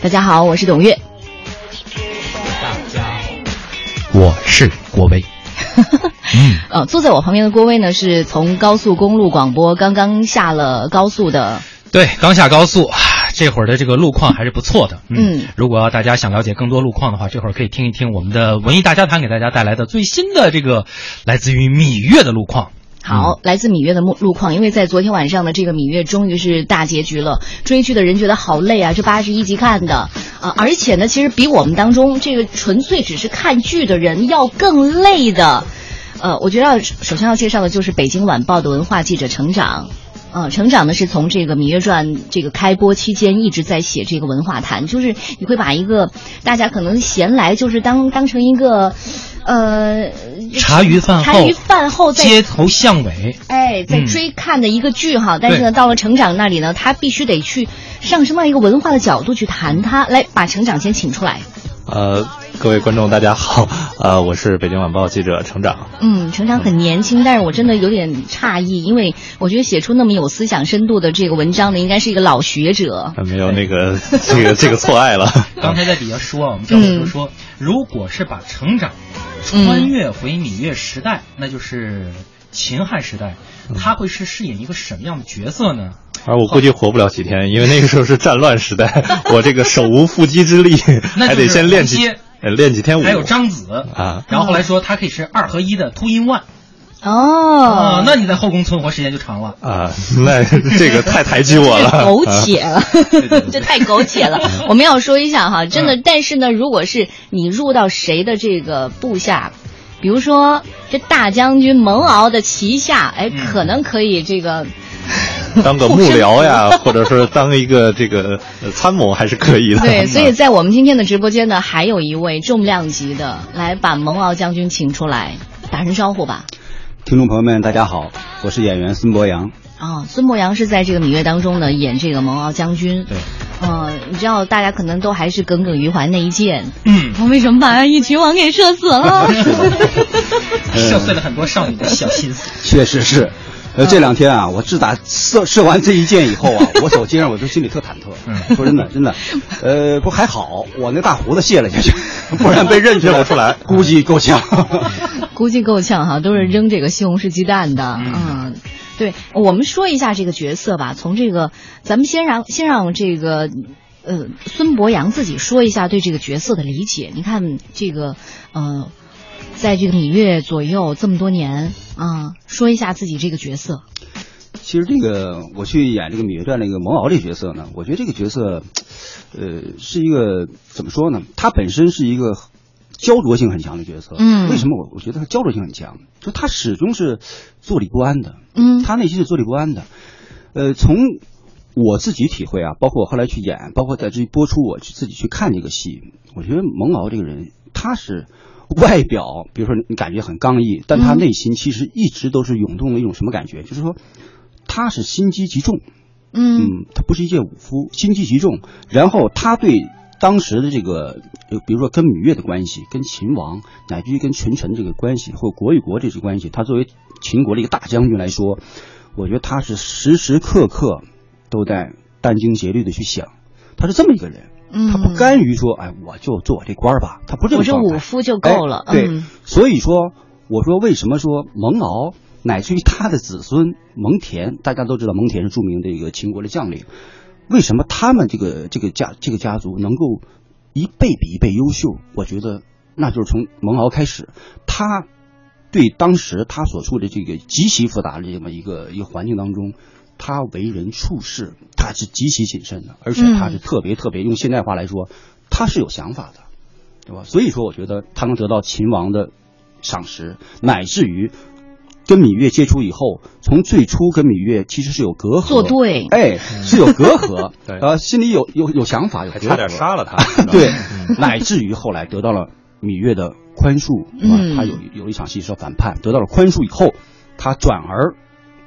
大家好，我是董月。大家好，我是郭威。嗯，呃，坐在我旁边的郭威呢，是从高速公路广播刚刚下了高速的。对，刚下高速，这会儿的这个路况还是不错的。嗯，如果大家想了解更多路况的话，这会儿可以听一听我们的文艺大家谈给大家带来的最新的这个来自于芈月的路况。好，来自芈月的路路况，因为在昨天晚上的，这个芈月终于是大结局了。追剧的人觉得好累啊，这八十一集看的啊，而且呢，其实比我们当中这个纯粹只是看剧的人要更累的。呃，我觉得要首先要介绍的就是北京晚报的文化记者成长。呃，成长呢是从这个《芈月传》这个开播期间一直在写这个文化谈，就是你会把一个大家可能闲来就是当当成一个，呃，茶余饭后茶余饭后街头巷尾，哎，在追看的一个剧哈。但是呢，到了成长那里呢，他必须得去上升到一个文化的角度去谈他，来把成长先请出来。呃，各位观众大家好，呃，我是北京晚报记者成长。嗯，成长很年轻，但是我真的有点诧异，因为我觉得写出那么有思想深度的这个文章的，应该是一个老学者。没有那个这个这个错爱了。刚才在底下说，我们教授说，如果是把成长穿越回芈月时代，那就是秦汉时代，他会是饰演一个什么样的角色呢？而我估计活不了几天，因为那个时候是战乱时代，我这个手无缚鸡之力，还得先练几练几天武。还有章子啊，然后后来说他可以是二合一的 two in one。哦，那你在后宫存活时间就长了啊！那这个太抬举我了，苟且了，这太苟且了。我们要说一下哈，真的，但是呢，如果是你入到谁的这个部下，比如说这大将军蒙敖的旗下，哎，可能可以这个。当个幕僚呀，或者说当一个这个参谋还是可以的。对，所以在我们今天的直播间呢，还有一位重量级的，来把蒙敖将军请出来，打声招呼吧。听众朋友们，大家好，我是演员孙博洋。哦，孙博洋是在这个《芈月》当中呢演这个蒙敖将军。对。嗯，你知道大家可能都还是耿耿于怀那一箭。嗯。我为什么把一群王给射死了？射碎 了很多少女的小心思。确实是。呃，这两天啊，我自打射射完这一箭以后啊，我走街上我就心里特忐忑。说真的，真的，呃，不还好，我那大胡子卸了下去，不然被认出来，估计够呛。估计够呛哈，都是扔这个西红柿鸡蛋的。嗯，对，我们说一下这个角色吧。从这个，咱们先让先让这个，呃，孙博洋自己说一下对这个角色的理解。你看这个，呃。在这个芈月左右这么多年啊，说一下自己这个角色。其实这个我去演这个《芈月传》那个蒙敖这个角色呢，我觉得这个角色，呃，是一个怎么说呢？他本身是一个焦灼性很强的角色。嗯。为什么我我觉得他焦灼性很强？就他始终是坐立不安的。嗯。他内心是坐立不安的。呃，从我自己体会啊，包括我后来去演，包括在这播出，我去自己去看这个戏，我觉得蒙敖这个人，他是。外表，比如说你感觉很刚毅，但他内心其实一直都是涌动的一种什么感觉？就是说，他是心机极重，嗯，他不是一介武夫，心机极重。然后他对当时的这个，比如说跟芈月的关系，跟秦王，乃至于跟群臣这个关系，或国与国这些关系，他作为秦国的一个大将军来说，我觉得他是时时刻刻都在殚精竭虑的去想，他是这么一个人。他不甘于说，哎，我就做我这官儿吧，他不这么我这武夫就够了。对，所以说，我说为什么说蒙敖乃至于他的子孙蒙恬，大家都知道蒙恬是著名的一个秦国的将领，为什么他们这个这个家这个家族能够一辈比一辈优秀？我觉得那就是从蒙敖开始，他对当时他所处的这个极其复杂的这么一个一个环境当中。他为人处事，他是极其谨慎的，而且他是特别特别用现代话来说，他是有想法的，对吧？所以说，我觉得他能得到秦王的赏识，乃至于跟芈月接触以后，从最初跟芈月其实是有隔阂，作对，哎，是有隔阂，呃，心里有有有想法，有差点杀了他，对，乃至于后来得到了芈月的宽恕，嗯，他有有一场戏说反叛，得到了宽恕以后，他转而。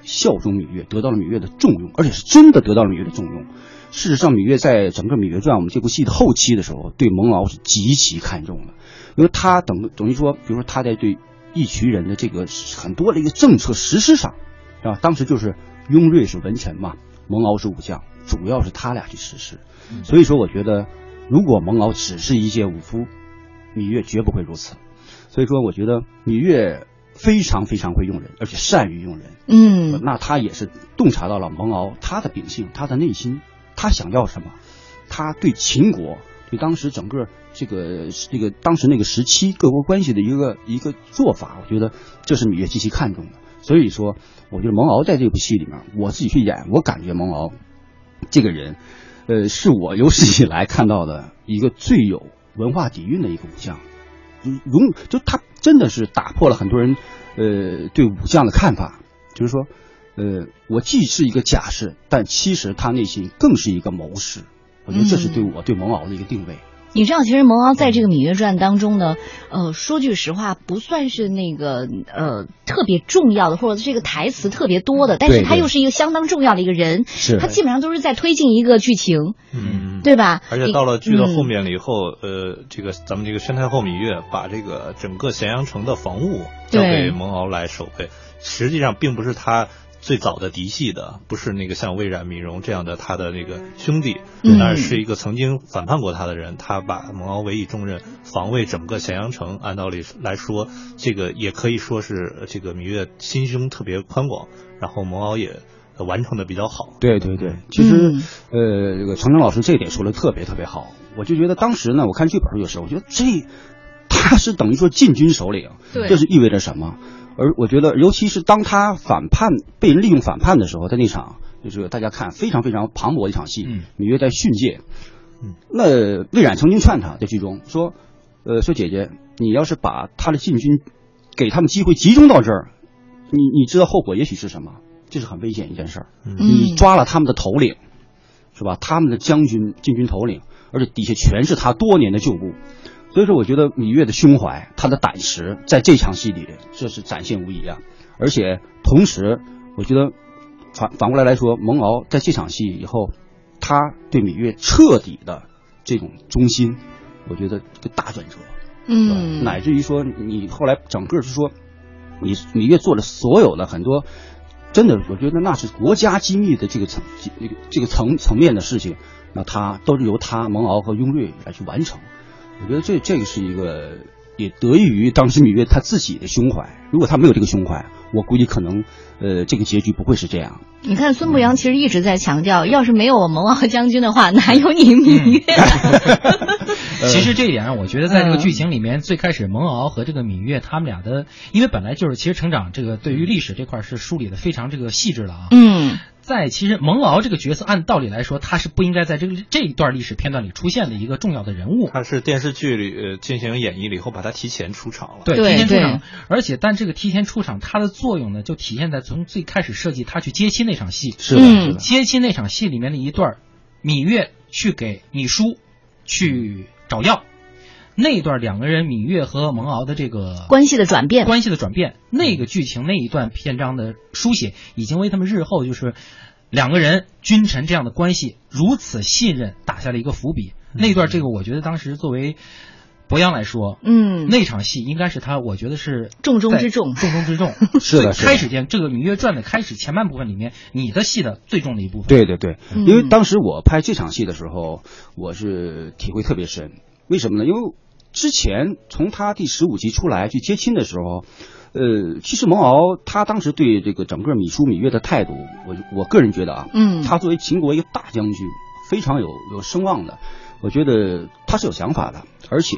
效忠芈月，得到了芈月的重用，而且是真的得到了芈月的重用。事实上，芈月在整个《芈月传》我们这部戏的后期的时候，对蒙敖是极其看重的，因为他等等于说，比如说他在对义渠人的这个很多的一个政策实施上，是吧？当时就是雍瑞是文臣嘛，蒙敖是武将，主要是他俩去实施。所以说，我觉得如果蒙敖只是一介武夫，芈月绝不会如此。所以说，我觉得芈月非常非常会用人，而且善于用人。嗯，那他也是洞察到了蒙敖他的秉性，他的内心，他想要什么，他对秦国，对当时整个这个这个当时那个时期各国关系的一个一个做法，我觉得这是芈月极其看重的。所以说，我觉得蒙敖在这部戏里面，我自己去演，我感觉蒙敖这个人，呃，是我有史以来看到的一个最有文化底蕴的一个武将。容就他真的是打破了很多人呃对武将的看法，就是说，呃，我既是一个甲士，但其实他内心更是一个谋士。我觉得这是对我对蒙敖的一个定位。你知道，其实蒙敖在这个《芈月传》当中呢，呃，说句实话，不算是那个呃特别重要的，或者这个台词特别多的，但是他又是一个相当重要的一个人，是他基本上都是在推进一个剧情，嗯，对吧？而且到了剧的后面了以后，呃，这个咱们这个宣太后芈月把这个整个咸阳城的防务交给蒙敖来守备，实际上并不是他。最早的嫡系的不是那个像魏冉、芈戎这样的他的那个兄弟，而是一个曾经反叛过他的人。他把蒙敖委以重任，防卫整个咸阳城。按道理来说，这个也可以说是这个芈月心胸特别宽广，然后蒙敖也完成的比较好。对对对，其实呃，这个程程老师这一点说的特别特别好。我就觉得当时呢，我看剧本的时候，我觉得这他是等于说禁军首领，这是意味着什么？而我觉得，尤其是当他反叛被人利用反叛的时候，在那场就是大家看非常非常磅礴的一场戏，芈月在训诫。那魏冉曾经劝他在剧中说：“呃，说姐姐，你要是把他的禁军给他们机会集中到这儿，你你知道后果也许是什么？这是很危险一件事儿。你抓了他们的头领，是吧？他们的将军、禁军头领，而且底下全是他多年的旧部。”所以说，我觉得芈月的胸怀，她的胆识，在这场戏里，这是展现无疑啊。而且同时，我觉得反反过来来说，蒙敖在这场戏以后，他对芈月彻底的这种忠心，我觉得一个大转折。嗯，乃至于说，你后来整个是说，你芈月做了所有的很多，真的，我觉得那是国家机密的这个层那个这个层层面的事情，那他都是由他蒙敖和雍瑞来去完成。我觉得这这个是一个，也得益于当时芈月她自己的胸怀。如果她没有这个胸怀，我估计可能，呃，这个结局不会是这样。你看孙步阳其实一直在强调，要是没有我蒙敖将军的话，哪有你芈月？其实这一点上，我觉得在这个剧情里面，最开始蒙敖和这个芈月他们俩的，因为本来就是其实成长这个对于历史这块是梳理的非常这个细致的啊。嗯。在其实蒙敖这个角色，按道理来说，他是不应该在这个这一段历史片段里出现的一个重要的人物。他是电视剧里进行演绎了以后，把他提前出场了。对，提前出场。而且，但这个提前出场，它的作用呢，就体现在从最开始设计他去接亲那场戏。是的，接亲那场戏里面的一段，芈月去给芈姝去找药。那一段两个人芈月和蒙敖的这个关系的转变，关系的转变，那个剧情那一段篇章的书写，已经为他们日后就是两个人君臣这样的关系如此信任打下了一个伏笔。那段这个，我觉得当时作为博洋来说，嗯，那场戏应该是他，我觉得是重中之重，重中之重。是的，开始间这个《芈月传》的开始前半部分里面，你的戏的最重的一部分。对对对，因为当时我拍这场戏的时候，我是体会特别深。为什么呢？因为之前从他第十五集出来去接亲的时候，呃，其实蒙敖他当时对这个整个芈姝、芈月的态度，我我个人觉得啊，嗯，他作为秦国一个大将军，非常有有声望的，我觉得他是有想法的，而且，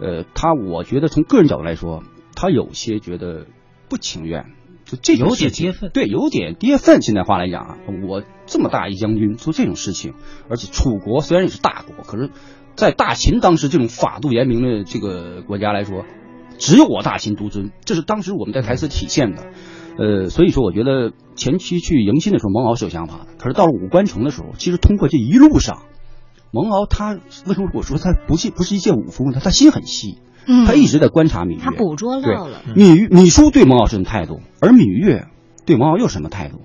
呃，他我觉得从个人角度来说，他有些觉得不情愿，就这有点跌份，对，有点跌份。现在话来讲啊，我这么大一将军做这种事情，而且楚国虽然也是大国，可是。在大秦当时这种法度严明的这个国家来说，只有我大秦独尊，这是当时我们在台词体现的。呃，所以说我觉得前期去迎亲的时候，蒙敖是有想法的。可是到了五关城的时候，其实通过这一路上，蒙敖他为什么我说他不是不是一介武夫呢？他心很细，嗯，他一直在观察芈月，他捕捉到了芈芈姝对蒙敖是什么态度，而芈月对蒙敖又什么态度，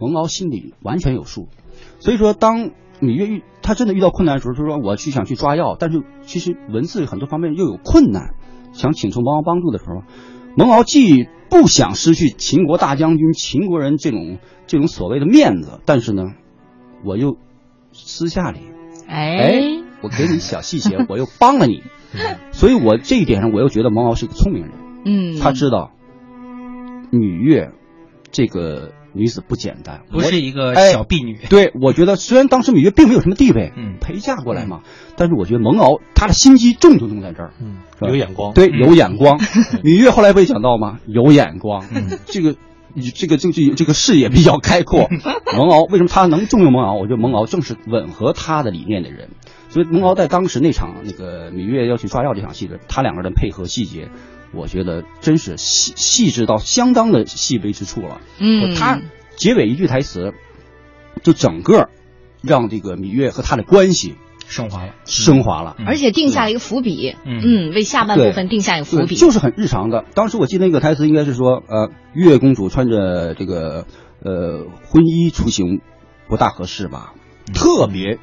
蒙敖心里完全有数。所以说当。芈月遇他真的遇到困难的时候，就说我去想去抓药，但是其实文字很多方面又有困难，想请求蒙敖帮助的时候，蒙敖既不想失去秦国大将军、秦国人这种这种所谓的面子，但是呢，我又私下里，哎，我给你小细节，我又帮了你，所以我这一点上我又觉得蒙敖是个聪明人，嗯，他知道芈月这个女子不简单，不是一个小婢女。对，我觉得虽然当时芈月并没有什么地位，嗯，陪嫁过来嘛，但是我觉得蒙敖他的心机重就重在这儿，嗯，有眼光，对，有眼光。芈月后来不也讲到吗？有眼光，这个。这个这个这个视野比较开阔，蒙敖为什么他能重用蒙敖？我觉得蒙敖正是吻合他的理念的人，所以蒙敖在当时那场那个芈月要去抓药这场戏的，他两个人配合细节，我觉得真是细细致到相当的细微之处了。嗯，他结尾一句台词，就整个让这个芈月和他的关系。升华了，升华了，而且定下了一个伏笔，嗯，为下半部分定下一个伏笔，就是很日常的。当时我记得那个台词应该是说，呃，月公主穿着这个呃婚衣出行不大合适吧？特别，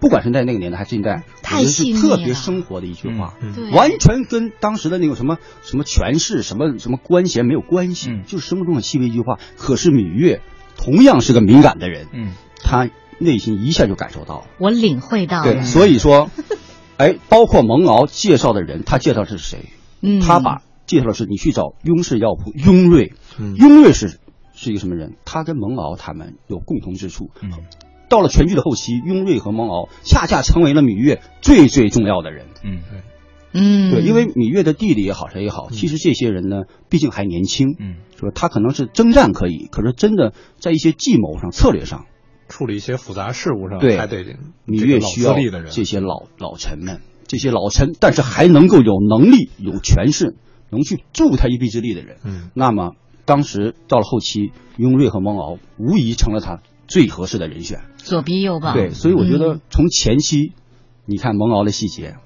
不管是在那个年代还是现在，太细腻特别生活的一句话，对，完全跟当时的那个什么什么权势、什么什么官衔没有关系，就是生活中很细微一句话。可是芈月同样是个敏感的人，嗯，她。内心一下就感受到了，我领会到了。对，所以说，哎，包括蒙敖介绍的人，他介绍是谁？嗯，他把介绍的是你去找雍氏药铺雍瑞。雍瑞是是一个什么人？他跟蒙敖他们有共同之处。嗯，到了全剧的后期，雍瑞和蒙敖恰恰成为了芈月最最重要的人。嗯，对，嗯，对，因为芈月的弟弟也好，谁也好，其实这些人呢，毕竟还年轻。嗯，说他可能是征战可以，可是真的在一些计谋上、策略上。处理一些复杂事务上，对，还得芈月需要这些老老臣们，这些老臣，但是还能够有能力、有权势，能去助他一臂之力的人。嗯，那么当时到了后期，雍瑞和蒙敖无疑成了他最合适的人选，左臂右帮。对，所以我觉得从前期，你看蒙敖的细节，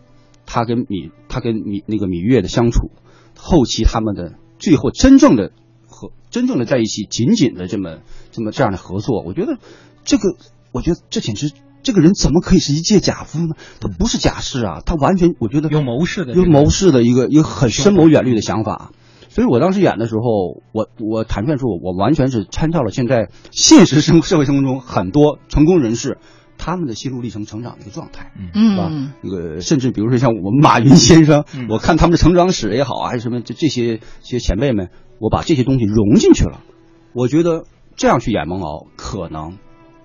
他跟芈他跟芈那个芈月的相处，后期他们的最后真正的和真正的在一起，紧紧的这么这么这样的合作，我觉得。这个，我觉得这简直，这个人怎么可以是一介假夫呢？他不是假士啊，他完全，我觉得有谋士的，有谋士的一个一个很深谋远虑的想法。所以我当时演的时候，我我坦率说，我完全是参照了现在现实生社会生活中很多成功人士他们的心路历程、成长的一个状态，嗯，是吧？那个甚至比如说像我们马云先生，我看他们的成长史也好啊，还是什么这这些这些前辈们，我把这些东西融进去了。我觉得这样去演蒙敖可能。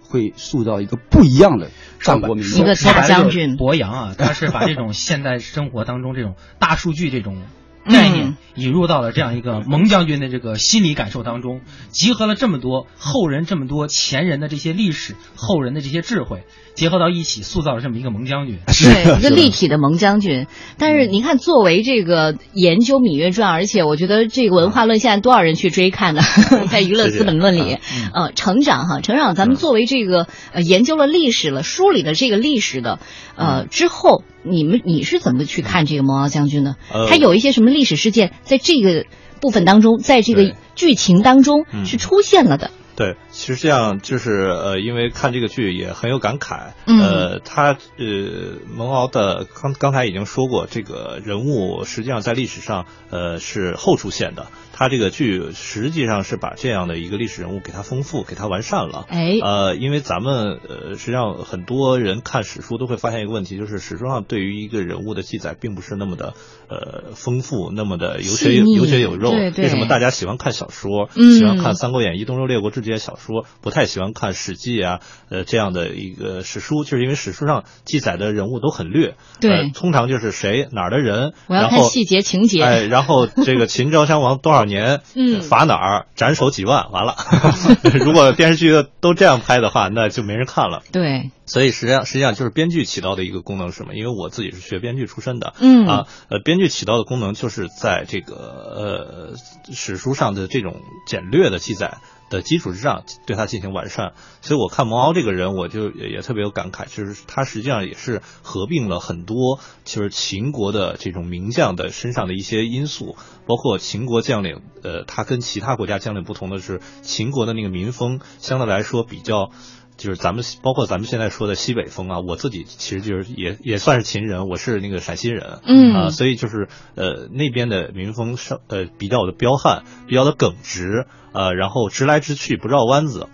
会塑造一个不一样的战国名一个大将军博洋啊，他是把这种现代生活当中这种大数据这种概念引入到了这样一个蒙将军的这个心理感受当中，集合了这么多后人这么多前人的这些历史，后人的这些智慧。结合到一起，塑造了这么一个蒙将军，对一个立体的蒙将军。但是您看，作为这个研究《芈月传》，而且我觉得这个文化论现在多少人去追看呢？在娱乐资本论里，呃，成长哈，成长。咱们作为这个呃研究了历史了，梳理了这个历史的呃之后，你们你是怎么去看这个蒙敖将军呢？他有一些什么历史事件在这个部分当中，在这个剧情当中是出现了的。对，其实这样就是呃，因为看这个剧也很有感慨。呃，他呃，蒙敖的刚刚才已经说过，这个人物实际上在历史上呃是后出现的。他这个剧实际上是把这样的一个历史人物给他丰富、给他完善了。哎，呃，因为咱们呃，实际上很多人看史书都会发现一个问题，就是史书上对于一个人物的记载并不是那么的呃丰富，那么的有血有血有肉。对对。为什么大家喜欢看小说？嗯。喜欢看《三国演义》《东周列国志》这些小说，不太喜欢看《史记》啊，呃这样的一个史书，就是因为史书上记载的人物都很略。对。通常就是谁哪儿的人。我要看细节情节。哎，然后这个秦昭襄王多少？年，嗯，罚哪儿斩首几万，完了。如果电视剧都这样拍的话，那就没人看了。对，所以实际上实际上就是编剧起到的一个功能是什么？因为我自己是学编剧出身的，嗯啊，呃，编剧起到的功能就是在这个呃史书上的这种简略的记载。的基础之上，对他进行完善。所以我看蒙敖这个人，我就也特别有感慨，就是他实际上也是合并了很多，就是秦国的这种名将的身上的一些因素，包括秦国将领，呃，他跟其他国家将领不同的是，秦国的那个民风相对来说比较。就是咱们包括咱们现在说的西北风啊，我自己其实就是也也算是秦人，我是那个陕西人，嗯。啊，所以就是呃那边的民风是呃比较的彪悍，比较的耿直，呃，然后直来直去不绕弯子，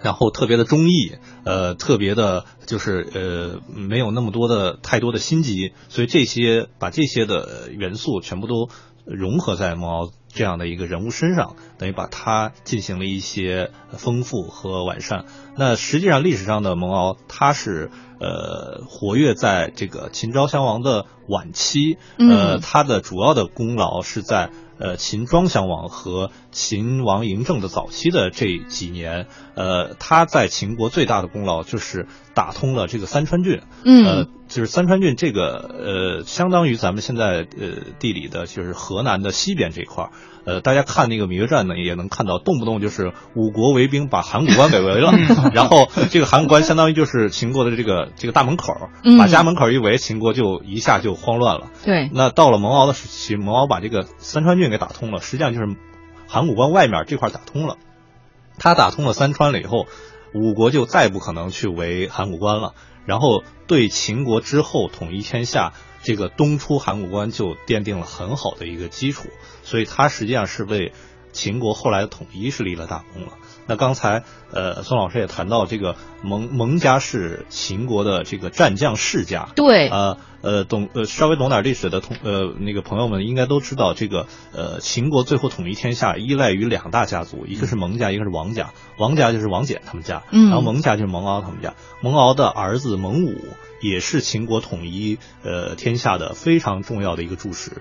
然后特别的忠义，呃，特别的就是呃没有那么多的太多的心机，所以这些把这些的元素全部都融合在蒙敖这样的一个人物身上，等于把它进行了一些丰富和完善。那实际上历史上的蒙敖，他是呃活跃在这个秦昭襄王的晚期，呃，他的主要的功劳是在。呃，秦庄襄王和秦王嬴政的早期的这几年，呃，他在秦国最大的功劳就是打通了这个三川郡，呃，就是三川郡这个呃，相当于咱们现在呃地理的就是河南的西边这块儿。呃，大家看那个《芈月传》呢，也能看到，动不动就是五国围兵把函谷关给围了，然后这个函谷关相当于就是秦国的这个这个大门口，把家门口一围，秦国就一下就慌乱了。对，那到了蒙敖的时期，蒙敖把这个三川郡给打通了，实际上就是函谷关外面这块打通了。他打通了三川了以后，五国就再不可能去围函谷关了，然后对秦国之后统一天下。这个东出函谷关就奠定了很好的一个基础，所以他实际上是为秦国后来的统一是立了大功了。那刚才呃宋老师也谈到，这个蒙蒙家是秦国的这个战将世家，对，呃呃懂呃稍微懂点历史的同呃那个朋友们应该都知道，这个呃秦国最后统一天下依赖于两大家族，一个是蒙家，一个是王家。王家就是王翦他们家，然后蒙家就是蒙敖他们家。蒙敖的儿子蒙武。也是秦国统一呃天下的非常重要的一个柱石，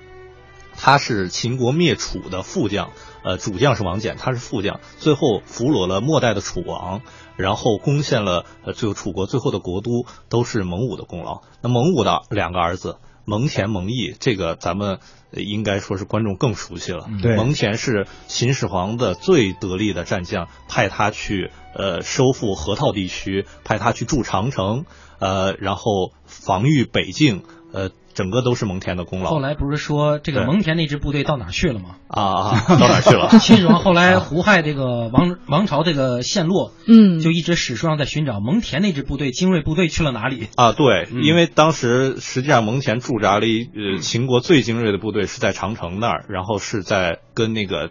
他是秦国灭楚的副将，呃主将是王翦，他是副将，最后俘虏了末代的楚王，然后攻陷了呃最后楚国最后的国都，都是蒙武的功劳。那蒙武的两个儿子蒙恬、蒙毅，这个咱们应该说是观众更熟悉了。对，蒙恬是秦始皇的最得力的战将，派他去呃收复河套地区，派他去筑长城。呃，然后防御北境，呃。整个都是蒙恬的功劳。后来不是说这个蒙恬那支部队到哪去了吗？啊，到哪去了？秦始皇后来胡亥这个王王朝这个陷落，嗯，就一直史书上在寻找蒙恬那支部队精锐部队去了哪里？啊，对，因为当时实际上蒙恬驻扎了一呃秦国最精锐的部队是在长城那儿，然后是在跟那个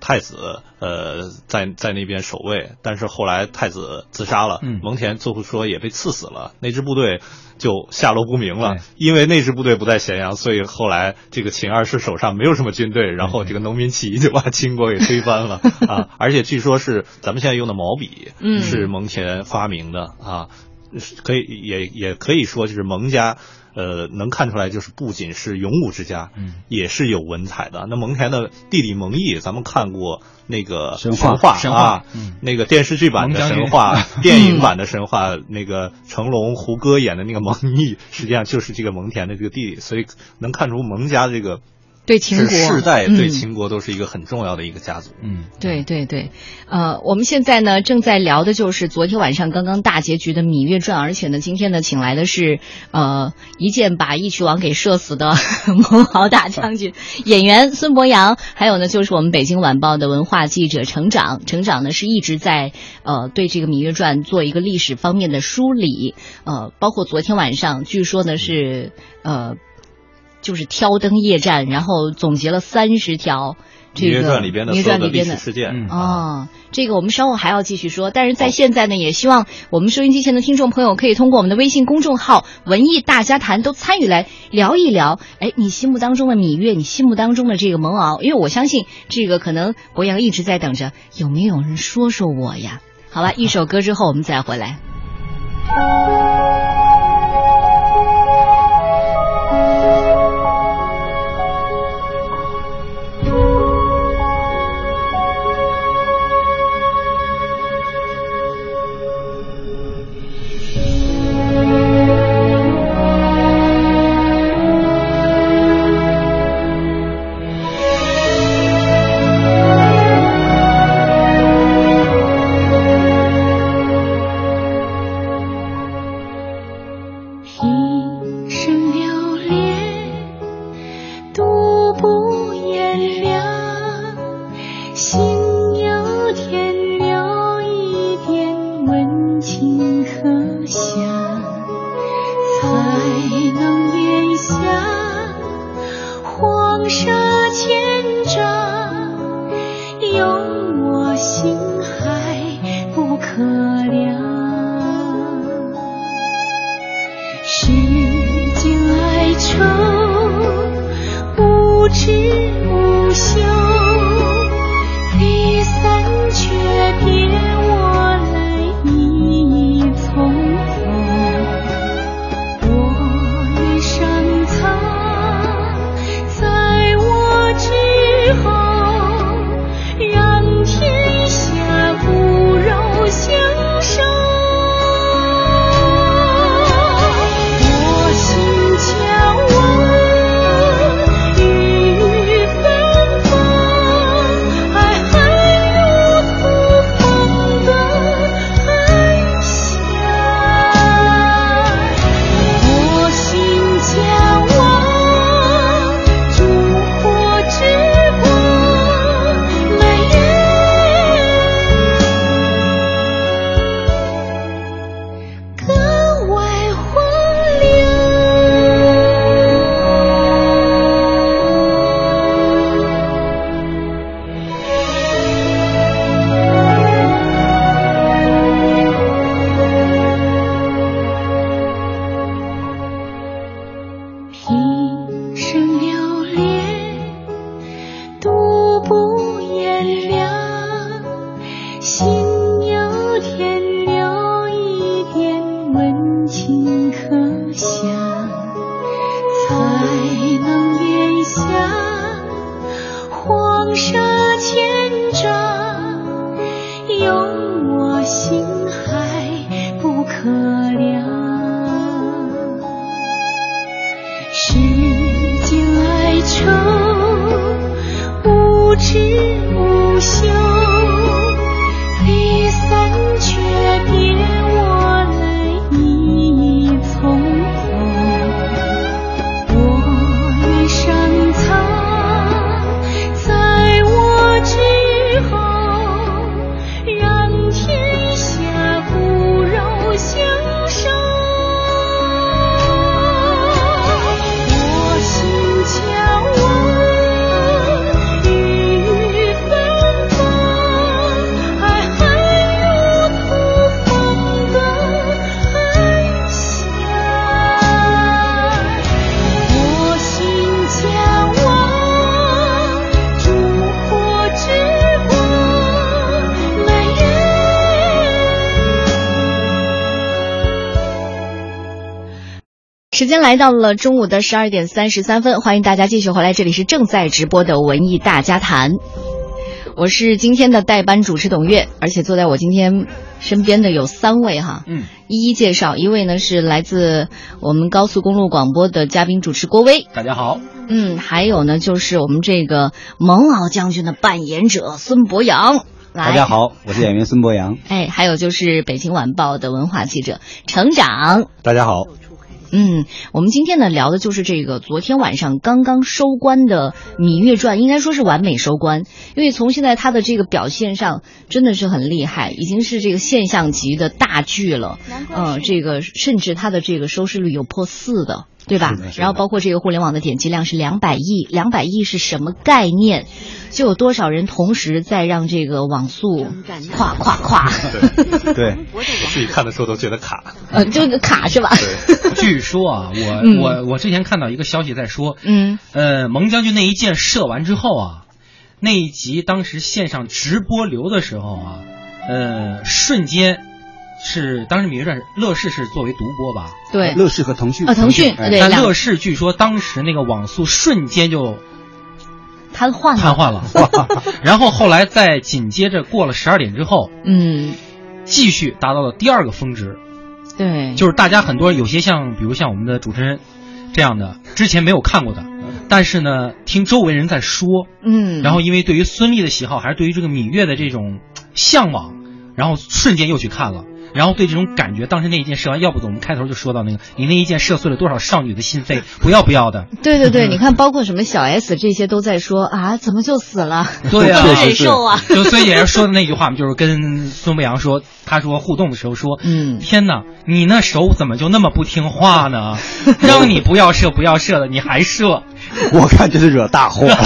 太子呃在在那边守卫，但是后来太子自杀了，蒙恬最后说也被刺死了，那支部队就下落不明了，因为那支部。队不在咸阳，所以后来这个秦二世手上没有什么军队，然后这个农民起义就把秦国给推翻了 啊！而且据说是咱们现在用的毛笔，是蒙恬发明的啊，可以也也可以说就是蒙家。呃，能看出来就是不仅是勇武之家，嗯，也是有文采的。那蒙恬的弟弟蒙毅，咱们看过那个神话神话，嗯，那个电视剧版的神话，电影版的神话，那个成龙、胡歌演的那个蒙毅，实际上就是这个蒙恬的这个弟弟，所以能看出蒙家这个。对秦国世代对秦国都是一个很重要的一个家族。嗯，对对对，呃，我们现在呢正在聊的就是昨天晚上刚刚大结局的《芈月传》，而且呢今天呢请来的是呃一箭把义渠王给射死的 蒙敖大将军演员孙博洋，还有呢就是我们北京晚报的文化记者成长，成长呢是一直在呃对这个《芈月传》做一个历史方面的梳理，呃，包括昨天晚上据说呢是呃。就是挑灯夜战，然后总结了三十条这个《芈月传》里边的所有的历史事件啊。这个我们稍后还要继续说，但是在现在呢，也希望我们收音机前的听众朋友可以通过我们的微信公众号“文艺大家谈”都参与来聊一聊。哎，你心目当中的芈月，你心目当中的这个蒙敖，因为我相信这个可能博洋一直在等着，有没有人说说我呀？好吧，一首歌之后我们再回来。诗经哀愁不知来到了中午的十二点三十三分，欢迎大家继续回来，这里是正在直播的文艺大家谈，我是今天的代班主持董月，而且坐在我今天身边的有三位哈，嗯，一一介绍，一位呢是来自我们高速公路广播的嘉宾主持郭威，大家好，嗯，还有呢就是我们这个蒙敖将军的扮演者孙博洋，大家好，我是演员孙博洋，哎，还有就是北京晚报的文化记者成长，大家好。嗯，我们今天呢聊的就是这个昨天晚上刚刚收官的《芈月传》，应该说是完美收官，因为从现在它的这个表现上真的是很厉害，已经是这个现象级的大剧了。嗯，这个甚至它的这个收视率有破四的。对吧？然后包括这个互联网的点击量是两百亿，两百亿是什么概念？就有多少人同时在让这个网速夸夸夸？对，我自己看的时候都觉得卡。呃，这个卡是吧？对。据说啊，我我我之前看到一个消息在说，嗯，呃，蒙将军那一箭射完之后啊，那一集当时线上直播流的时候啊，呃，瞬间。是当时《芈月传》乐视是作为独播吧？对，乐视和腾讯啊，腾讯对。但乐视据说当时那个网速瞬间就瘫痪了，瘫痪了。然后后来在紧接着过了十二点之后，嗯，继续达到了第二个峰值。对，就是大家很多有些像比如像我们的主持人这样的之前没有看过的，但是呢听周围人在说，嗯，然后因为对于孙俪的喜好，还是对于这个芈月的这种向往，然后瞬间又去看了。然后对这种感觉，当时那一箭射完，要不我们开头就说到那个，你那一箭射碎了多少少女的心扉？不要不要的。对对对，你看，包括什么小 S 这些都在说啊，怎么就死了？对啊，忍受啊。就孙俪说的那句话嘛，就是跟孙博洋说，他说互动的时候说，嗯，天哪，你那手怎么就那么不听话呢？让你不要射不要射的，你还射，我看这是惹大祸。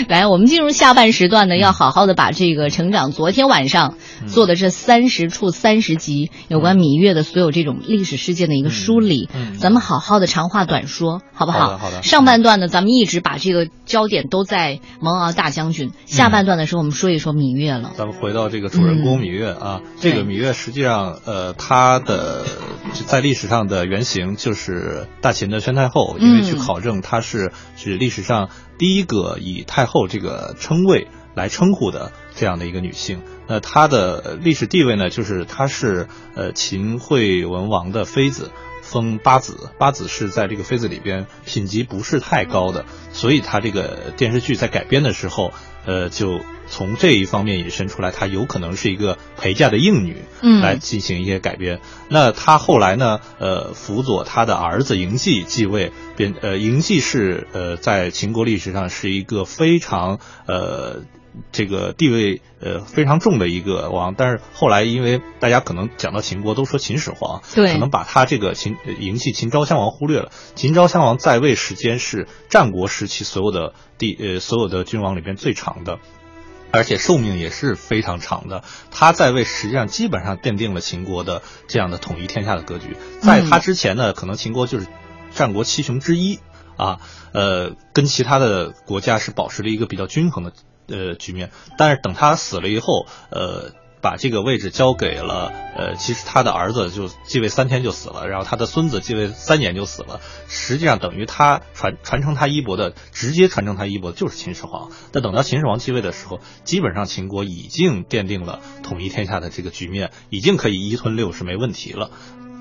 来，我们进入下半时段呢，要好好的把这个成长昨天晚上做的这三十处三十集有关芈月的所有这种历史事件的一个梳理，咱们好好的长话短说，好不好？好的。上半段呢，咱们一直把这个焦点都在蒙敖大将军，下半段的时候我们说一说芈月了。咱们回到这个主人公芈月啊，这个芈月实际上呃，她的在历史上的原型就是大秦的宣太后，因为去考证她是是历史上。第一个以太后这个称谓来称呼的这样的一个女性，那她的历史地位呢，就是她是呃秦惠文王的妃子，封八子，八子是在这个妃子里边品级不是太高的，所以她这个电视剧在改编的时候，呃就。从这一方面引申出来，她有可能是一个陪嫁的应女，嗯，来进行一些改编。那她后来呢？呃，辅佐她的儿子嬴稷继位，变呃，嬴稷是呃，在秦国历史上是一个非常呃，这个地位呃非常重的一个王。但是后来因为大家可能讲到秦国都说秦始皇，对，可能把他这个秦嬴稷秦昭襄王忽略了。秦昭襄王在位时间是战国时期所有的帝呃所有的君王里边最长的。而且寿命也是非常长的，他在位实际上基本上奠定了秦国的这样的统一天下的格局。在他之前呢，可能秦国就是战国七雄之一啊，呃，跟其他的国家是保持了一个比较均衡的呃局面。但是等他死了以后，呃。把这个位置交给了呃，其实他的儿子就继位三天就死了，然后他的孙子继位三年就死了，实际上等于他传传承他衣钵的，直接传承他衣钵的就是秦始皇。但等到秦始皇继位的时候，基本上秦国已经奠定了统一天下的这个局面，已经可以一吞六是没问题了。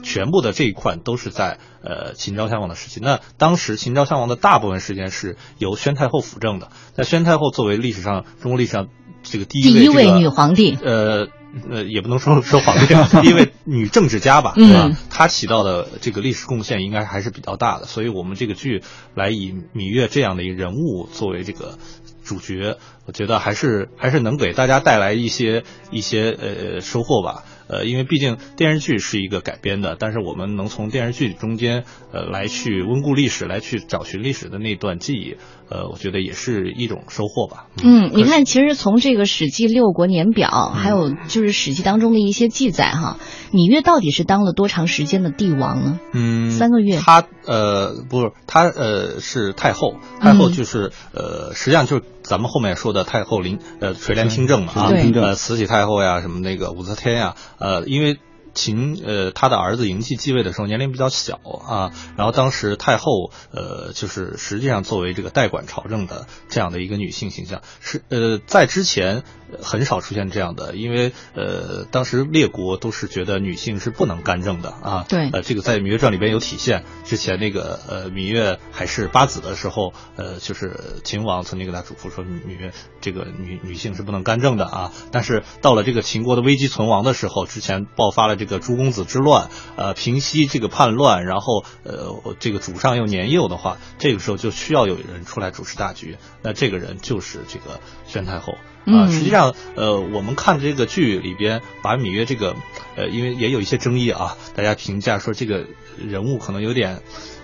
全部的这一块都是在呃秦昭襄王的时期。那当时秦昭襄王的大部分时间是由宣太后辅政的。在宣太后作为历史上中国历史上这个第一位女皇帝，呃呃也不能说 说皇帝，第一位女政治家吧，对吧？她起到的这个历史贡献应该还是比较大的。所以我们这个剧来以芈月这样的一个人物作为这个主角，我觉得还是还是能给大家带来一些一些呃收获吧。呃，因为毕竟电视剧是一个改编的，但是我们能从电视剧中间呃来去温故历史，来去找寻历史的那段记忆，呃，我觉得也是一种收获吧。嗯，你看，其实从这个《史记》六国年表，还有就是《史记》当中的一些记载哈，芈月到底是当了多长时间的帝王呢？嗯，三个月。他呃不是他呃是太后，太后就是呃实际上就是。咱们后面说的太后临呃垂帘听政嘛啊，呃慈禧太后呀，什么那个武则天呀，呃因为。秦呃，他的儿子嬴稷继位的时候年龄比较小啊，然后当时太后呃，就是实际上作为这个代管朝政的这样的一个女性形象，是呃在之前很少出现这样的，因为呃当时列国都是觉得女性是不能干政的啊。对。呃，这个在《芈月传》里边有体现。之前那个呃芈月还是八子的时候，呃就是秦王曾经给他嘱咐说，芈月这个女女性是不能干政的啊。但是到了这个秦国的危机存亡的时候，之前爆发了这。个诸公子之乱，呃，平息这个叛乱，然后呃，这个主上又年幼的话，这个时候就需要有人出来主持大局。那这个人就是这个宣太后啊。实际上，呃，我们看这个剧里边，把芈月这个，呃，因为也有一些争议啊，大家评价说这个人物可能有点。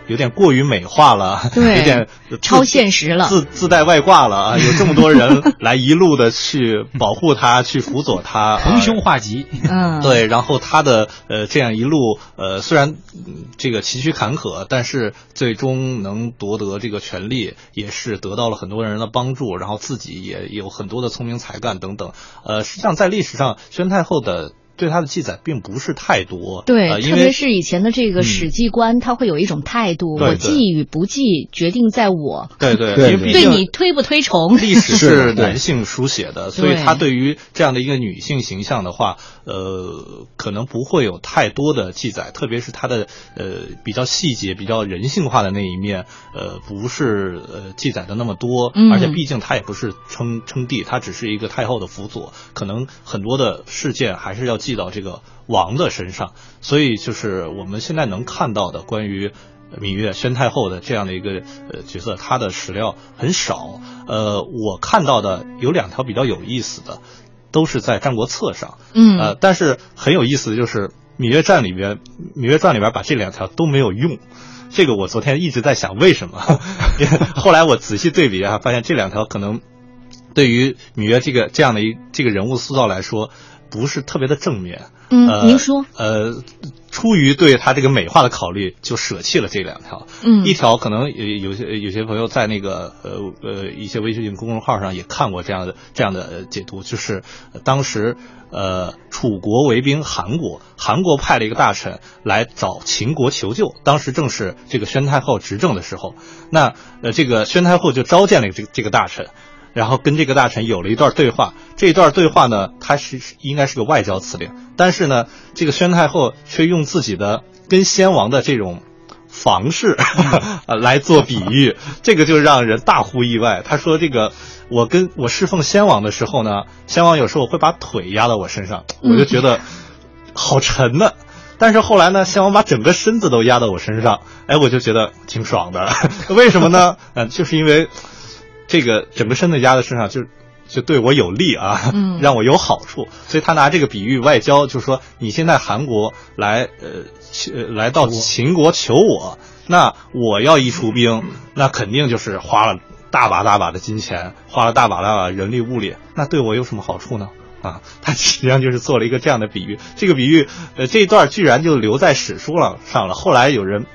有点过于美化了，有点超现实了，自自带外挂了啊！有这么多人来一路的去保护他，去辅佐他，逢凶化吉。嗯，对。然后他的呃这样一路呃虽然这个崎岖坎坷，但是最终能夺得这个权利，也是得到了很多人的帮助，然后自己也有很多的聪明才干等等。呃，实际上在历史上，宣太后的。对他的记载并不是太多，对，特别是以前的这个史记官，他会有一种态度，我记与不记决定在我，对对，因为对。你推不推崇，历史是男性书写的，所以他对于这样的一个女性形象的话，呃，可能不会有太多的记载，特别是他的呃比较细节、比较人性化的那一面，呃，不是呃记载的那么多，而且毕竟他也不是称称帝，他只是一个太后的辅佐，可能很多的事件还是要记。到这个王的身上，所以就是我们现在能看到的关于芈月宣太后的这样的一个呃角色，她的史料很少。呃，我看到的有两条比较有意思的，都是在《战国策》上。嗯。呃，但是很有意思的就是《芈月传》里边，《芈月传》里边把这两条都没有用。这个我昨天一直在想为什么，后来我仔细对比啊，发现这两条可能对于芈月这个这样的一这个人物塑造来说。不是特别的正面，嗯，您说，呃，出于对他这个美化的考虑，就舍弃了这两条，嗯，一条可能有有些有些朋友在那个呃呃一些微信公众号上也看过这样的这样的解读，就是当时呃楚国围兵韩国，韩国派了一个大臣来找秦国求救，当时正是这个宣太后执政的时候，那呃这个宣太后就召见了这这个大臣。然后跟这个大臣有了一段对话，这一段对话呢，他是应该是个外交辞令，但是呢，这个宣太后却用自己的跟先王的这种房事 来做比喻，这个就让人大呼意外。他说：“这个我跟我侍奉先王的时候呢，先王有时候会把腿压到我身上，我就觉得好沉呢。但是后来呢，先王把整个身子都压到我身上，哎，我就觉得挺爽的。为什么呢？嗯，就是因为。”这个整个身子压在身上，就就对我有利啊，让我有好处，所以他拿这个比喻外交，就是说你现在韩国来呃来到秦国求我，那我要一出兵，那肯定就是花了大把大把的金钱，花了大把大把人力物力，那对我有什么好处呢？啊，他实际上就是做了一个这样的比喻，这个比喻呃这一段居然就留在史书了上了，后来有人。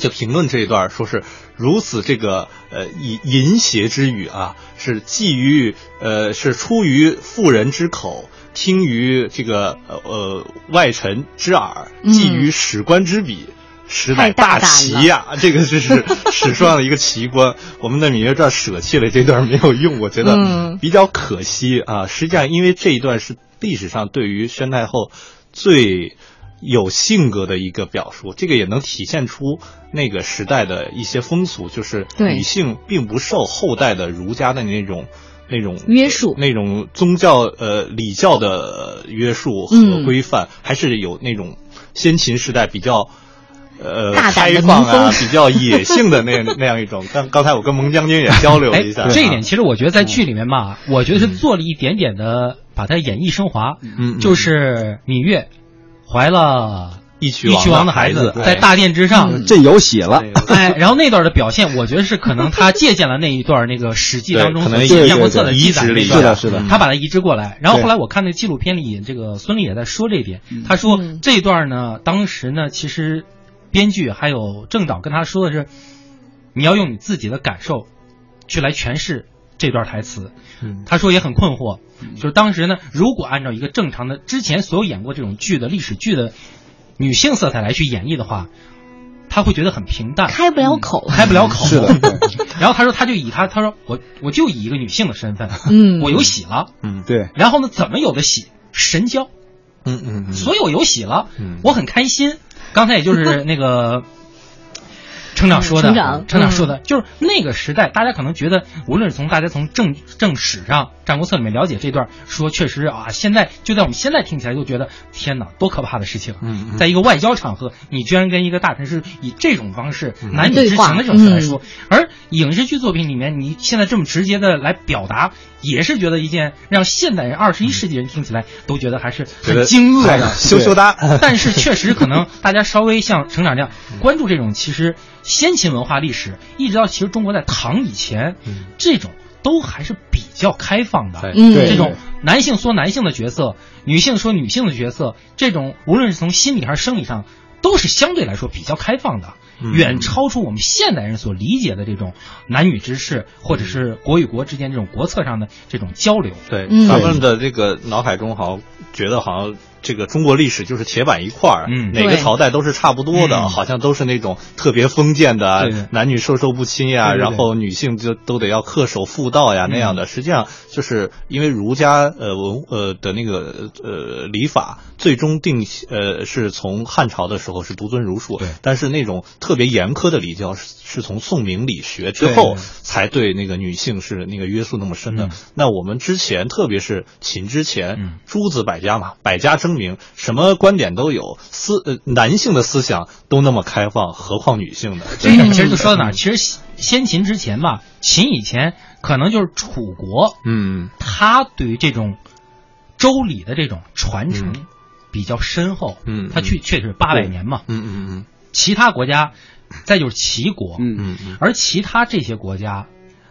就评论这一段，说是如此这个呃淫淫邪之语啊，是寄于呃是出于妇人之口，听于这个呃呃外臣之耳，寄于史官之笔。实乃大奇呀，这个就是史书上的一个奇观。我们的芈月传舍弃了这段没有用，我觉得比较可惜啊。实际上，因为这一段是历史上对于宣太后最有性格的一个表述，这个也能体现出那个时代的一些风俗，就是女性并不受后代的儒家的那种那种约束，那种宗教呃礼教的约束和规范，还是有那种先秦时代比较。呃，大开放啊，比较野性的那那样一种。刚刚才我跟蒙将军也交流了一下，这一点其实我觉得在剧里面吧，我觉得是做了一点点的把它演绎升华。嗯，就是芈月怀了义渠王的孩子，在大殿之上，朕有喜了。哎，然后那段的表现，我觉得是可能他借鉴了那一段那个《史记》当中可能杨国策的记载是的，是的，他把它移植过来。然后后来我看那纪录片里，这个孙俪也在说这一点，他说这一段呢，当时呢，其实。编剧还有郑导跟他说的是，你要用你自己的感受，去来诠释这段台词。他说也很困惑，就是当时呢，如果按照一个正常的之前所有演过这种剧的历史剧的女性色彩来去演绎的话，他会觉得很平淡，开不了口，开不了口。是的。然后他说，他就以他他说我我就以一个女性的身份，嗯，我有喜了，嗯，对。然后呢，怎么有的喜？神交，嗯嗯，所以我有喜了，嗯我很开心。刚才也就是那个。成长说的，成长说的，就是那个时代，大家可能觉得，无论是从大家从正正史上《战国策》里面了解这段，说确实啊，现在就在我们现在听起来就觉得天哪，多可怕的事情！嗯，在一个外交场合，你居然跟一个大臣是以这种方式男女之情的这种来说，而影视剧作品里面，你现在这么直接的来表达，也是觉得一件让现代人、二十一世纪人听起来都觉得还是很惊愕的，羞羞哒。但是确实可能大家稍微像成长这样关注这种，其实。先秦文化历史一直到其实中国在唐以前，这种都还是比较开放的。这种男性说男性的角色，女性说女性的角色，这种无论是从心理还是生理上，都是相对来说比较开放的，远超出我们现代人所理解的这种男女之事，或者是国与国之间这种国策上的这种交流。对，咱们的这个脑海中好像觉得好像。这个中国历史就是铁板一块儿，嗯，哪个朝代都是差不多的，好像都是那种特别封建的，男女授受不亲呀，然后女性就都得要恪守妇道呀那样的。实际上，就是因为儒家呃文呃的那个呃礼法，最终定呃是从汉朝的时候是独尊儒术，但是那种特别严苛的礼教是是从宋明理学之后才对那个女性是那个约束那么深的。那我们之前，特别是秦之前，诸子百家嘛，百家争。鸣什么观点都有，思呃男性的思想都那么开放，何况女性的？这点其实就说到哪儿？其实先秦之前吧，秦以前可能就是楚国，嗯，他对于这种周礼的这种传承比较深厚，嗯，他去确实八百年嘛，嗯嗯嗯，其他国家再就是齐国，嗯嗯嗯，而其他这些国家，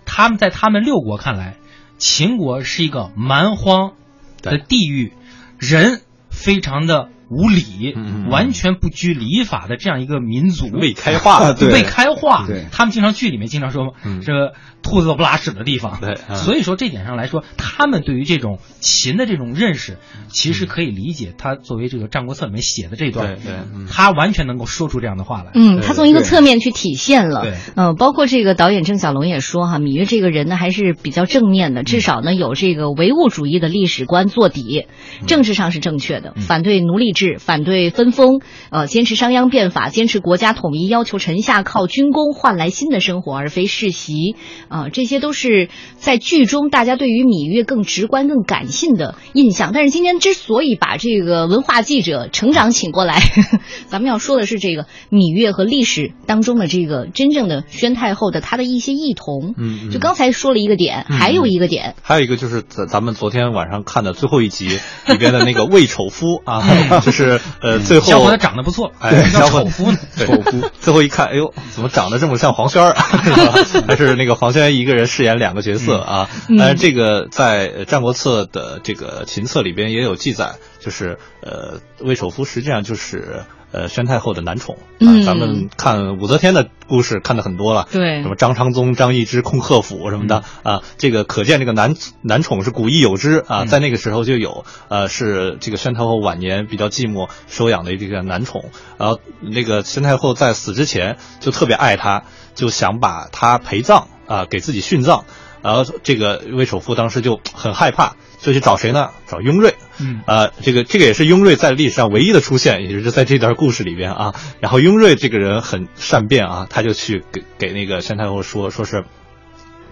他们在他们六国看来，秦国是一个蛮荒的地域，人。非常的无礼，完全不拘礼法的这样一个民族，未开化，未开化。他们经常剧里面经常说，这个兔子都不拉屎的地方。对，所以说这点上来说，他们对于这种秦的这种认识，其实可以理解。他作为这个《战国策》里面写的这段，对，他完全能够说出这样的话来。嗯，他从一个侧面去体现了。对，嗯，包括这个导演郑晓龙也说哈，芈月这个人呢还是比较正面的，至少呢有这个唯物主义的历史观做底，政治上是正确的，反对奴隶制，反对。分封，呃，坚持商鞅变法，坚持国家统一，要求臣下靠军功换来新的生活，而非世袭，啊，这些都是在剧中大家对于芈月更直观、更感性的印象。但是今天之所以把这个文化记者成长请过来，咱们要说的是这个芈月和历史当中的这个真正的宣太后的她的一些异同。嗯，就刚才说了一个点，还有一个点，还有一个就是咱咱们昨天晚上看的最后一集里边的那个魏丑夫啊，就是呃。最后，小伙子长得不错，哎，小伙夫呢？丑夫。最后一看，哎呦，怎么长得这么像黄轩儿？还是那个黄轩一个人饰演两个角色啊？但是这个在《战国策》的这个秦策里边也有记载，就是呃，魏丑夫实际上就是呃宣太后的男宠。嗯，咱们看武则天的故事看的很多了，对，什么张昌宗、张易之控贺府什么的啊，这个可见这个男男宠是古意有之啊，在那个时候就有，呃，是这个宣太后晚年比较寂寞收养的这个男宠，然后那个宣太后在死之前就特别爱他，就想把他陪葬啊，给自己殉葬。然后这个魏首富当时就很害怕，就去找谁呢？找雍瑞。嗯，啊，这个这个也是雍瑞在历史上唯一的出现，也就是在这段故事里边啊。然后雍瑞这个人很善变啊，他就去给给那个宣太后说，说是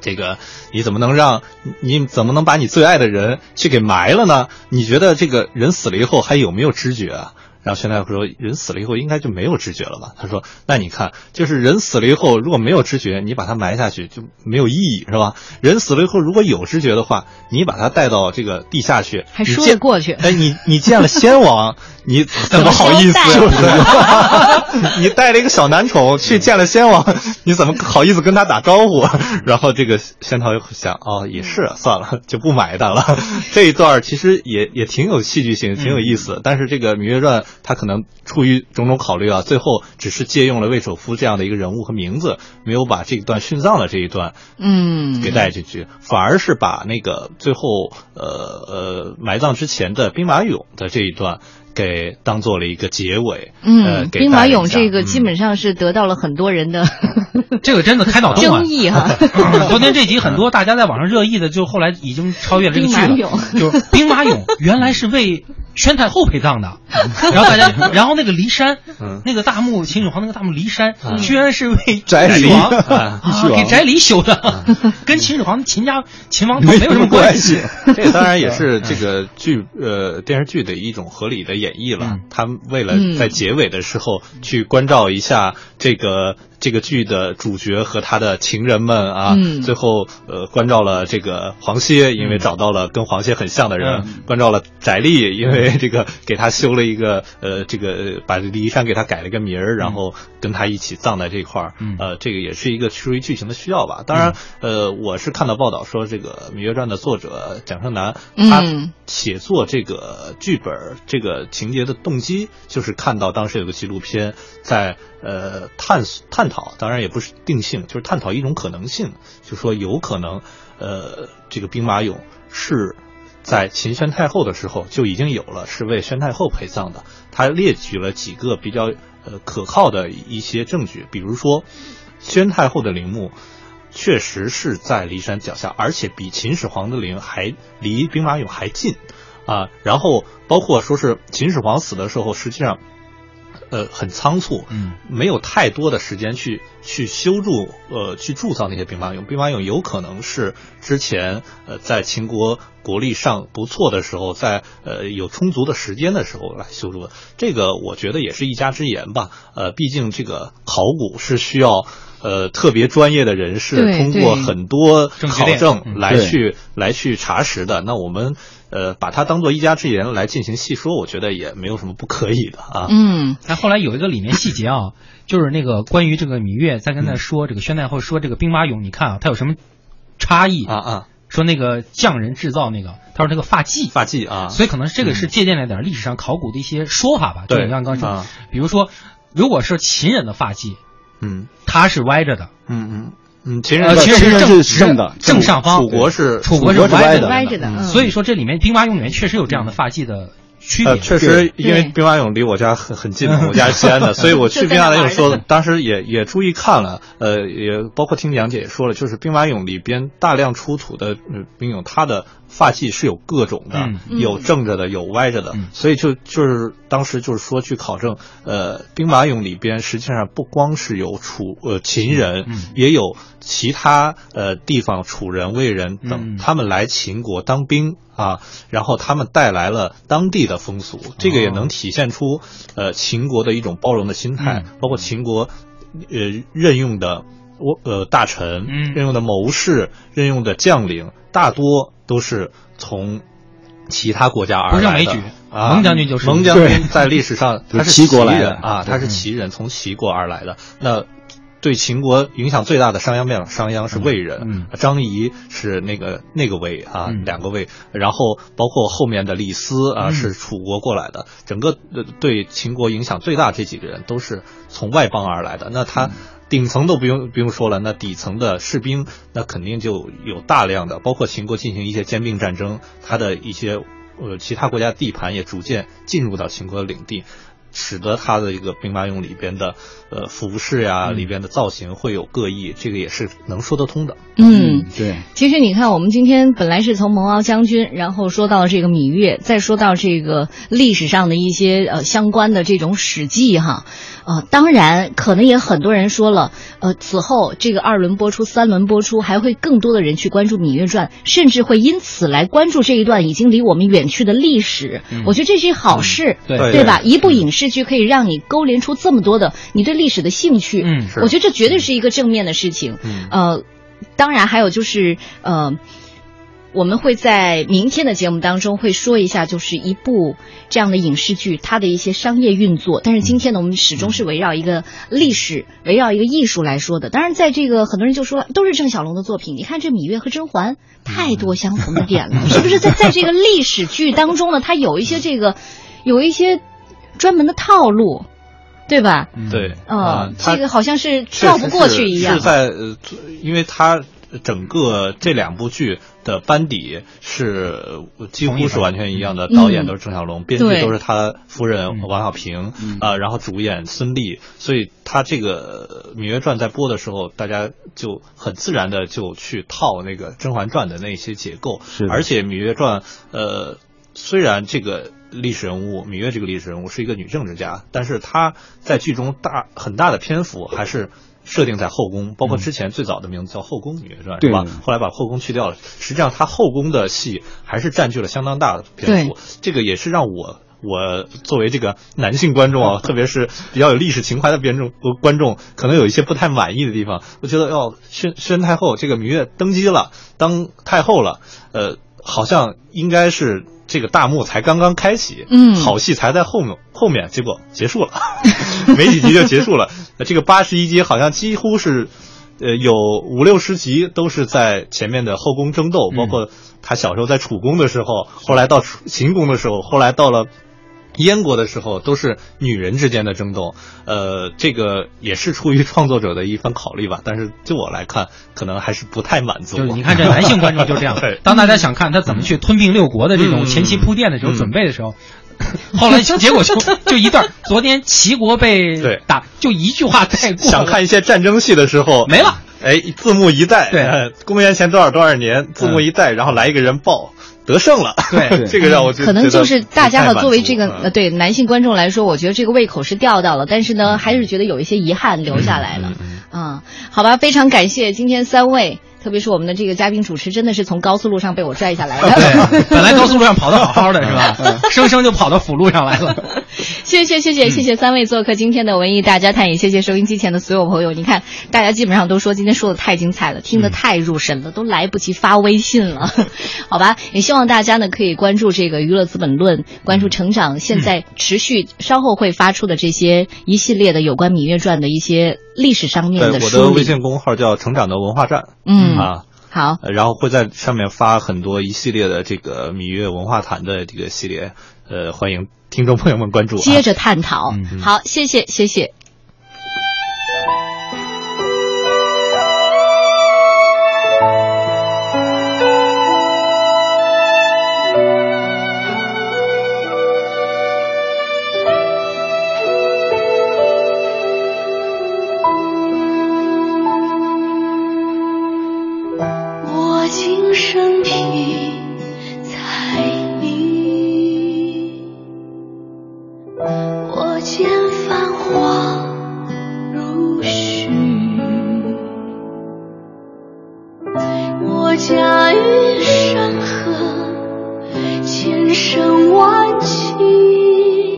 这个你怎么能让你怎么能把你最爱的人去给埋了呢？你觉得这个人死了以后还有没有知觉啊？然后宣太后说：“人死了以后应该就没有知觉了吧？”他说：“那你看，就是人死了以后，如果没有知觉，你把他埋下去就没有意义，是吧？人死了以后，如果有知觉的话，你把他带到这个地下去，还说得过去。哎，你你见了先王，你怎么好意思？你带了一个小男宠去见了先王，你怎么好意思跟他打招呼？然后这个仙桃又想：哦，也是，算了，就不埋他了。这一段其实也也挺有戏剧性，挺有意思。但是这个《芈月传》。他可能出于种种考虑啊，最后只是借用了魏首夫这样的一个人物和名字，没有把这一段殉葬的这一段，嗯，给带进去，反而是把那个最后呃呃埋葬之前的兵马俑的这一段。给当做了一个结尾，嗯，兵马俑这个基本上是得到了很多人的，这个真的开脑洞啊。争议哈。昨天这集很多大家在网上热议的，就后来已经超越了这个剧了，就是兵马俑原来是为宣太后陪葬的，然后大家，然后那个骊山，那个大墓秦始皇那个大墓骊山，居然是为翟李王给翟李修的，跟秦始皇秦家秦王没有什么关系。这当然也是这个剧呃电视剧的一种合理的。演绎了，他为了在结尾的时候去关照一下这个。这个剧的主角和他的情人们啊，最后呃关照了这个黄歇，因为找到了跟黄歇很像的人；关照了翟丽，因为这个给他修了一个呃这个把骊山给他改了个名儿，然后跟他一起葬在这块儿。呃，这个也是一个出于剧情的需要吧。当然，呃，我是看到报道说，这个《芈月传》的作者蒋胜男，他写作这个剧本这个情节的动机，就是看到当时有个纪录片在。呃，探索探探讨当然也不是定性，就是探讨一种可能性，就说有可能，呃，这个兵马俑是在秦宣太后的时候就已经有了，是为宣太后陪葬的。他列举了几个比较呃可靠的一些证据，比如说，宣太后的陵墓确实是在骊山脚下，而且比秦始皇的陵还离兵马俑还近啊。然后包括说是秦始皇死的时候，实际上。呃，很仓促，嗯，没有太多的时间去去修筑，呃，去铸造那些兵马俑。兵马俑有可能是之前呃在秦国国力上不错的时候，在呃有充足的时间的时候来修筑的。这个我觉得也是一家之言吧。呃，毕竟这个考古是需要呃特别专业的人士通过很多考证来去来去查实的。那我们。呃，把它当做一家之言来进行细说，我觉得也没有什么不可以的啊。嗯，那后来有一个里面细节啊，就是那个关于这个芈月在跟他说这个宣太后说这个兵马俑，你看啊，它有什么差异啊啊？说那个匠人制造那个，他说那个发髻，发髻啊，所以可能这个是借鉴了点历史上考古的一些说法吧。对，你刚刚说，比如说，如果是秦人的发髻，嗯，它是歪着的，嗯嗯。嗯，秦人其实是正的，正上方。楚国是楚国是歪着的，歪着的。所以说这里面兵马俑里面确实有这样的发髻的区别。确实，因为兵马俑离我家很很近，我家是西安的，所以我去兵马俑说，当时也也注意看了，呃，也包括听杨姐也说了，就是兵马俑里边大量出土的兵俑，它的。发髻是有各种的，有正着的，有歪着的，所以就就是当时就是说去考证，呃，兵马俑里边实际上不光是有楚呃秦人，也有其他呃地方楚人、魏人等，他们来秦国当兵啊，然后他们带来了当地的风俗，这个也能体现出呃秦国的一种包容的心态，包括秦国呃任用的我呃大臣，任用的谋士，任用的将领。大多都是从其他国家而来的。啊，蒙将军就是蒙将军，在历史上 他是齐国人啊，他是齐人，从齐国而来的。那对秦国影响最大的商鞅变法，商鞅是魏人，张仪是那个那个魏啊，两个魏，然后包括后面的李斯啊，是楚国过来的，整个对秦国影响最大这几个人都是从外邦而来的。那他顶层都不用不用说了，那底层的士兵，那肯定就有大量的，包括秦国进行一些兼并战争，他的一些呃其他国家地盘也逐渐进入到秦国的领地。使得他的一个兵马俑里边的呃服饰呀，里边的造型会有各异，这个也是能说得通的。嗯，对。其实你看，我们今天本来是从蒙敖将军，然后说到这个芈月，再说到这个历史上的一些呃相关的这种史记哈。呃，当然，可能也很多人说了，呃，此后这个二轮播出、三轮播出，还会更多的人去关注《芈月传》，甚至会因此来关注这一段已经离我们远去的历史。我觉得这是好事，对对吧？一部影视剧可以让你勾连出这么多的你对历史的兴趣，嗯，我觉得这绝对是一个正面的事情。嗯，呃，当然还有就是呃。我们会在明天的节目当中会说一下，就是一部这样的影视剧它的一些商业运作。但是今天呢，我们始终是围绕一个历史、围绕一个艺术来说的。当然，在这个很多人就说都是郑晓龙的作品，你看这芈月和甄嬛太多相同的点了，是不是？在在这个历史剧当中呢，它有一些这个有一些专门的套路，对吧？对，嗯，这个好像是跳不过去一样。是在呃，因为他。整个这两部剧的班底是几乎是完全一样的，导演都是郑晓龙，编剧都是他夫人王小平啊，然后主演孙俪，所以他这个《芈月传》在播的时候，大家就很自然的就去套那个《甄嬛传》的那些结构，而且《芈月传》呃，虽然这个历史人物芈月这个历史人物是一个女政治家，但是她在剧中大很大的篇幅还是。设定在后宫，包括之前最早的名字叫《后宫女》，是吧？对吧？后来把后宫去掉了，实际上她后宫的戏还是占据了相当大的篇幅。这个也是让我我作为这个男性观众啊，特别是比较有历史情怀的观众观众，可能有一些不太满意的地方。我觉得，要宣宣太后这个芈月登基了，当太后了，呃，好像应该是。这个大幕才刚刚开启，嗯，好戏才在后面，后面结果结束了，没几集就结束了。这个八十一集好像几乎是，呃，有五六十集都是在前面的后宫争斗，包括他小时候在楚宫的时候，后来到秦宫的时候，后来到了。燕国的时候都是女人之间的争斗，呃，这个也是出于创作者的一番考虑吧。但是就我来看，可能还是不太满足。就是你看这男性观众就这样，当大家想看他怎么去吞并六国的这种前期铺垫的时候、准备的时候，后来结果就就一段。昨天齐国被打，就一句话带过。想看一些战争戏的时候没了，哎，字幕一带，对，公元前多少多少年，字幕一带，然后来一个人报。得胜了，对，这个让我可能就是大家哈，作为这个呃，对男性观众来说，我觉得这个胃口是吊到了，但是呢，还是觉得有一些遗憾留下来了，啊，好吧，非常感谢今天三位。特别是我们的这个嘉宾主持，真的是从高速路上被我拽下来的。对，本来高速路上跑得好好的，是吧？生生就跑到辅路上来了。谢谢谢谢谢谢三位做客今天的文艺大家谈，也谢谢收音机前的所有朋友。你看，大家基本上都说今天说的太精彩了，听得太入神了，都来不及发微信了。好吧，也希望大家呢可以关注这个娱乐资本论，关注成长现在持续稍后会发出的这些一系列的有关《芈月传》的一些历史上面的书。我的微信公号叫“成长的文化站”。嗯。啊，好，然后会在上面发很多一系列的这个芈月文化谈的这个系列，呃，欢迎听众朋友们关注，接着探讨。好，谢谢，谢谢。